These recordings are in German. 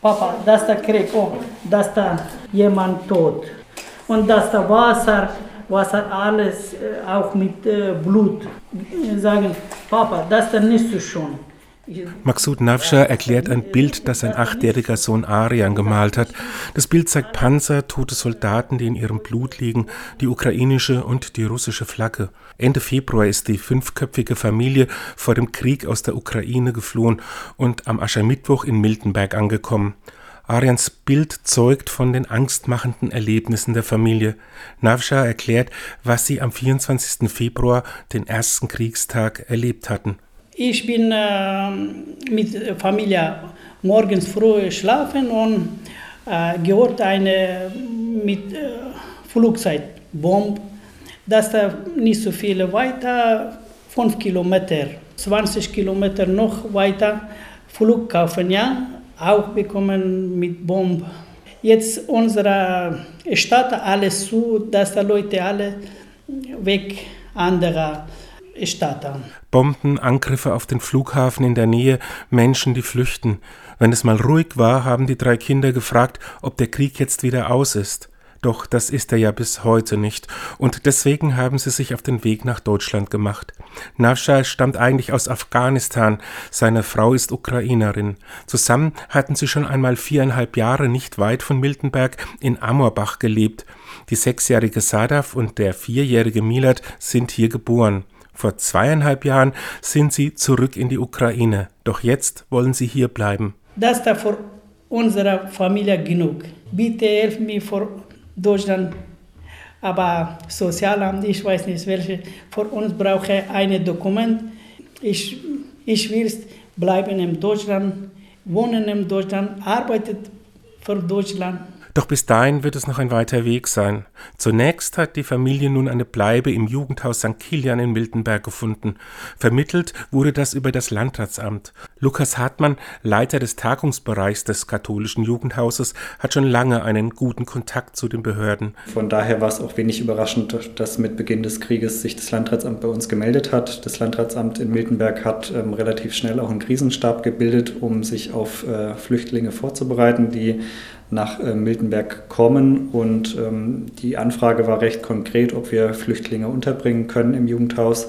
Papa, das der Krieg, oh, das da jemand tot. Und das ist der Wasser, Wasser alles, äh, auch mit äh, Blut. Sagen, Papa, das der nicht schon. Maksud Nafscha erklärt ein Bild, das sein achtjähriger Sohn Arian gemalt hat. Das Bild zeigt Panzer, tote Soldaten, die in ihrem Blut liegen, die ukrainische und die russische Flagge. Ende Februar ist die fünfköpfige Familie vor dem Krieg aus der Ukraine geflohen und am Aschermittwoch in Miltenberg angekommen. Arians Bild zeugt von den angstmachenden Erlebnissen der Familie. Navsha erklärt, was sie am 24. Februar, den ersten Kriegstag, erlebt hatten. Ich bin äh, mit Familie morgens früh schlafen und äh, gehört eine mit äh, Flugzeugbombe. Das da nicht so viel weiter, 5 Kilometer, 20 Kilometer noch weiter, Flughafen, ja, auch bekommen mit Bombe. Jetzt unsere Stadt alles zu, dass die Leute alle weg andere Stadt. Bombenangriffe auf den Flughafen in der Nähe, Menschen, die flüchten. Wenn es mal ruhig war, haben die drei Kinder gefragt, ob der Krieg jetzt wieder aus ist. Doch das ist er ja bis heute nicht, und deswegen haben sie sich auf den Weg nach Deutschland gemacht. Nafsha stammt eigentlich aus Afghanistan, seine Frau ist Ukrainerin. Zusammen hatten sie schon einmal viereinhalb Jahre nicht weit von Miltenberg in Amorbach gelebt. Die sechsjährige Sadaf und der vierjährige Milad sind hier geboren. Vor zweieinhalb Jahren sind sie zurück in die Ukraine, doch jetzt wollen sie hier bleiben. Das ist für unsere Familie genug. Bitte helft mir vor Deutschland. Aber Sozialamt, ich weiß nicht welche, für uns brauche ich ein Dokument. Ich, ich will bleiben in Deutschland, wohnen in Deutschland, arbeitet für Deutschland. Doch bis dahin wird es noch ein weiter Weg sein. Zunächst hat die Familie nun eine Bleibe im Jugendhaus St. Kilian in Miltenberg gefunden. Vermittelt wurde das über das Landratsamt. Lukas Hartmann, Leiter des Tagungsbereichs des katholischen Jugendhauses, hat schon lange einen guten Kontakt zu den Behörden. Von daher war es auch wenig überraschend, dass mit Beginn des Krieges sich das Landratsamt bei uns gemeldet hat. Das Landratsamt in Miltenberg hat ähm, relativ schnell auch einen Krisenstab gebildet, um sich auf äh, Flüchtlinge vorzubereiten, die nach äh, Miltenberg kommen. Und ähm, die Anfrage war recht konkret, ob wir Flüchtlinge unterbringen können im Jugendhaus.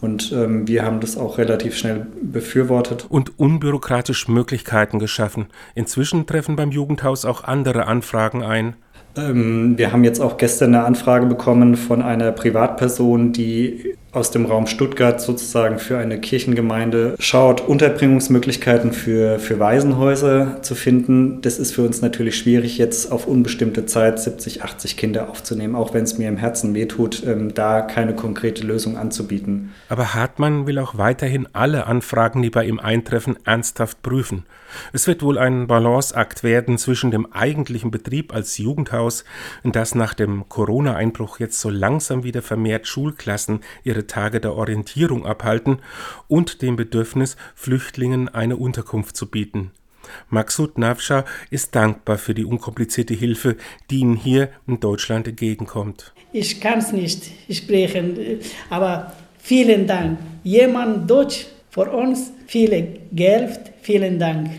Und ähm, wir haben das auch relativ schnell befürwortet. Und unbürokratisch Möglichkeiten geschaffen. Inzwischen treffen beim Jugendhaus auch andere Anfragen ein. Ähm, wir haben jetzt auch gestern eine Anfrage bekommen von einer Privatperson, die aus dem Raum Stuttgart sozusagen für eine Kirchengemeinde schaut, Unterbringungsmöglichkeiten für, für Waisenhäuser zu finden. Das ist für uns natürlich schwierig, jetzt auf unbestimmte Zeit 70, 80 Kinder aufzunehmen, auch wenn es mir im Herzen wehtut, ähm, da keine konkrete Lösung anzubieten. Aber Hartmann will auch weiterhin alle Anfragen, die bei ihm eintreffen, ernsthaft prüfen. Es wird wohl ein Balanceakt werden zwischen dem eigentlichen Betrieb als Jugendhaus, das nach dem Corona-Einbruch jetzt so langsam wieder vermehrt Schulklassen ihre ihre Tage der Orientierung abhalten und dem Bedürfnis, Flüchtlingen eine Unterkunft zu bieten. Maksud Navscha ist dankbar für die unkomplizierte Hilfe, die ihm hier in Deutschland entgegenkommt. Ich kann es nicht sprechen, aber vielen Dank. Jemand Deutsch für uns, viele Geld, vielen Dank.